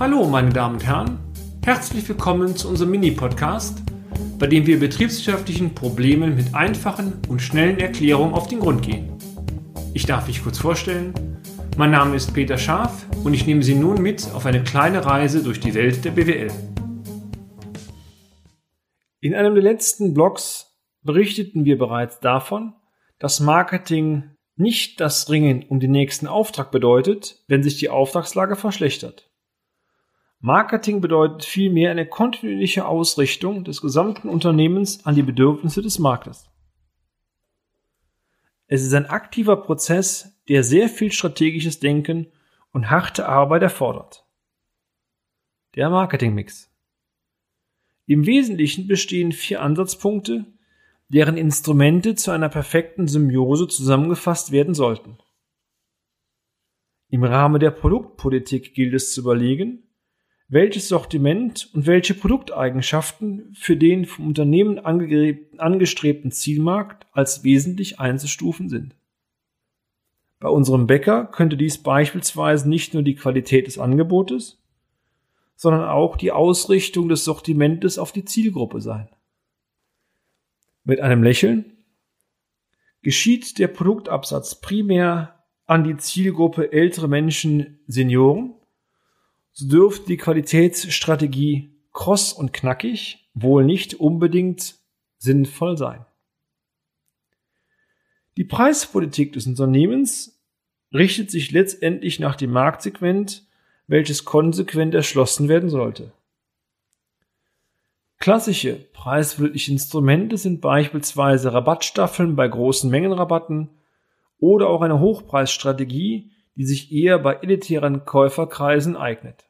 Hallo, meine Damen und Herren. Herzlich willkommen zu unserem Mini-Podcast, bei dem wir betriebswirtschaftlichen Problemen mit einfachen und schnellen Erklärungen auf den Grund gehen. Ich darf mich kurz vorstellen. Mein Name ist Peter Scharf und ich nehme Sie nun mit auf eine kleine Reise durch die Welt der BWL. In einem der letzten Blogs berichteten wir bereits davon, dass Marketing nicht das Ringen um den nächsten Auftrag bedeutet, wenn sich die Auftragslage verschlechtert. Marketing bedeutet vielmehr eine kontinuierliche Ausrichtung des gesamten Unternehmens an die Bedürfnisse des Marktes. Es ist ein aktiver Prozess, der sehr viel strategisches Denken und harte Arbeit erfordert. Der Marketingmix. Im Wesentlichen bestehen vier Ansatzpunkte, deren Instrumente zu einer perfekten Symbiose zusammengefasst werden sollten. Im Rahmen der Produktpolitik gilt es zu überlegen, welches Sortiment und welche Produkteigenschaften für den vom Unternehmen angestrebten Zielmarkt als wesentlich einzustufen sind. Bei unserem Bäcker könnte dies beispielsweise nicht nur die Qualität des Angebotes, sondern auch die Ausrichtung des Sortimentes auf die Zielgruppe sein. Mit einem Lächeln geschieht der Produktabsatz primär an die Zielgruppe ältere Menschen, Senioren, so dürfte die Qualitätsstrategie kross und knackig wohl nicht unbedingt sinnvoll sein. Die Preispolitik des Unternehmens richtet sich letztendlich nach dem Marktsegment, welches konsequent erschlossen werden sollte. Klassische preiswirkliche Instrumente sind beispielsweise Rabattstaffeln bei großen Mengenrabatten oder auch eine Hochpreisstrategie, die sich eher bei elitären Käuferkreisen eignet.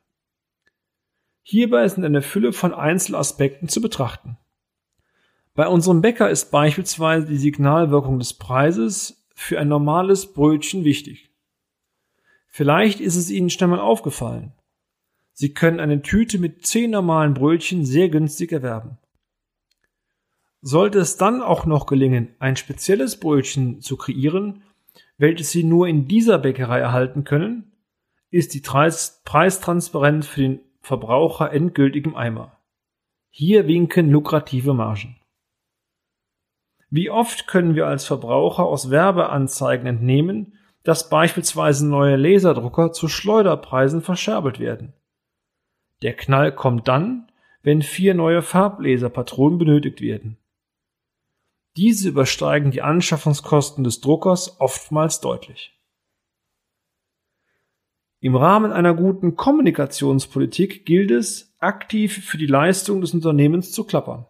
Hierbei sind eine Fülle von Einzelaspekten zu betrachten. Bei unserem Bäcker ist beispielsweise die Signalwirkung des Preises für ein normales Brötchen wichtig. Vielleicht ist es Ihnen schnell mal aufgefallen. Sie können eine Tüte mit zehn normalen Brötchen sehr günstig erwerben. Sollte es dann auch noch gelingen, ein spezielles Brötchen zu kreieren, welches Sie nur in dieser Bäckerei erhalten können, ist die Preistransparenz für den Verbraucher endgültig im Eimer. Hier winken lukrative Margen. Wie oft können wir als Verbraucher aus Werbeanzeigen entnehmen, dass beispielsweise neue Laserdrucker zu Schleuderpreisen verscherbelt werden? Der Knall kommt dann, wenn vier neue Farblaserpatronen benötigt werden. Diese übersteigen die Anschaffungskosten des Druckers oftmals deutlich. Im Rahmen einer guten Kommunikationspolitik gilt es, aktiv für die Leistung des Unternehmens zu klappern.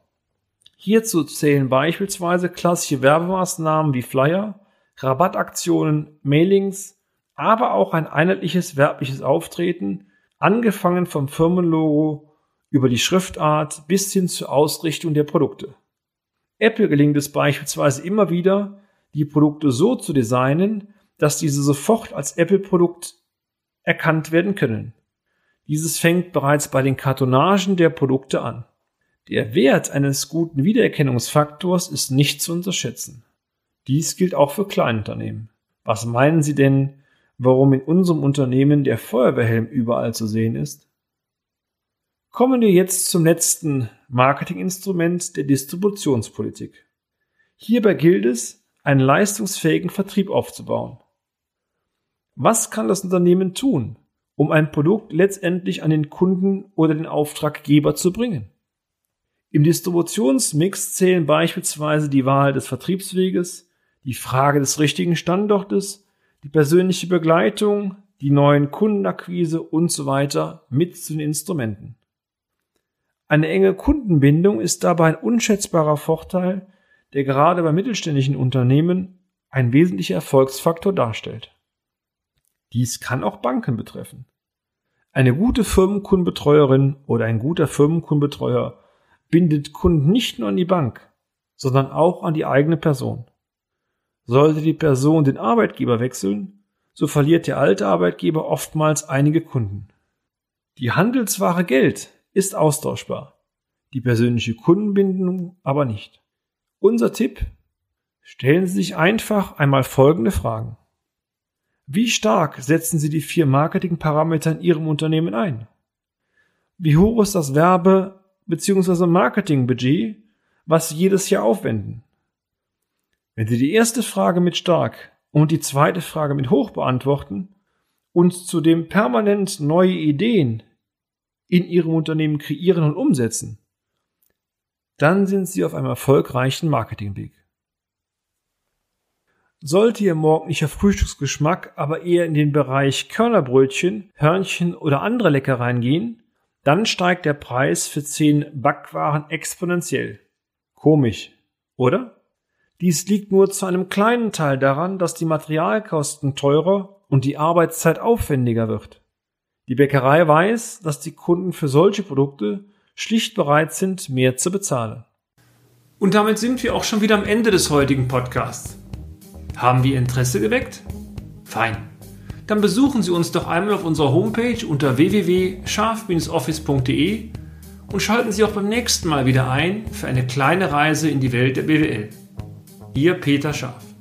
Hierzu zählen beispielsweise klassische Werbemaßnahmen wie Flyer, Rabattaktionen, Mailings, aber auch ein einheitliches werbliches Auftreten angefangen vom Firmenlogo über die Schriftart bis hin zur Ausrichtung der Produkte. Apple gelingt es beispielsweise immer wieder, die Produkte so zu designen, dass diese sofort als Apple-Produkt erkannt werden können. Dieses fängt bereits bei den Kartonagen der Produkte an. Der Wert eines guten Wiedererkennungsfaktors ist nicht zu unterschätzen. Dies gilt auch für Kleinunternehmen. Was meinen Sie denn, warum in unserem Unternehmen der Feuerwehrhelm überall zu sehen ist? Kommen wir jetzt zum letzten Marketinginstrument der Distributionspolitik. Hierbei gilt es, einen leistungsfähigen Vertrieb aufzubauen. Was kann das Unternehmen tun, um ein Produkt letztendlich an den Kunden oder den Auftraggeber zu bringen? Im Distributionsmix zählen beispielsweise die Wahl des Vertriebsweges, die Frage des richtigen Standortes die persönliche Begleitung, die neuen Kundenakquise und so weiter mit zu den Instrumenten. Eine enge Kundenbindung ist dabei ein unschätzbarer Vorteil, der gerade bei mittelständischen Unternehmen ein wesentlicher Erfolgsfaktor darstellt. Dies kann auch Banken betreffen. Eine gute Firmenkundenbetreuerin oder ein guter Firmenkundenbetreuer bindet Kunden nicht nur an die Bank, sondern auch an die eigene Person. Sollte die Person den Arbeitgeber wechseln, so verliert der alte Arbeitgeber oftmals einige Kunden. Die Handelsware Geld ist austauschbar, die persönliche Kundenbindung aber nicht. Unser Tipp? Stellen Sie sich einfach einmal folgende Fragen. Wie stark setzen Sie die vier Marketingparameter in Ihrem Unternehmen ein? Wie hoch ist das Werbe- bzw. Marketingbudget, was Sie jedes Jahr aufwenden? Wenn Sie die erste Frage mit stark und die zweite Frage mit hoch beantworten und zudem permanent neue Ideen in Ihrem Unternehmen kreieren und umsetzen, dann sind Sie auf einem erfolgreichen Marketingweg. Sollte Ihr morgendlicher Frühstücksgeschmack aber eher in den Bereich Körnerbrötchen, Hörnchen oder andere Leckereien gehen, dann steigt der Preis für 10 Backwaren exponentiell. Komisch, oder? Dies liegt nur zu einem kleinen Teil daran, dass die Materialkosten teurer und die Arbeitszeit aufwendiger wird. Die Bäckerei weiß, dass die Kunden für solche Produkte schlicht bereit sind, mehr zu bezahlen. Und damit sind wir auch schon wieder am Ende des heutigen Podcasts. Haben wir Interesse geweckt? Fein. Dann besuchen Sie uns doch einmal auf unserer Homepage unter www.scharf-office.de und schalten Sie auch beim nächsten Mal wieder ein für eine kleine Reise in die Welt der BWL. Ihr Peter Scharf.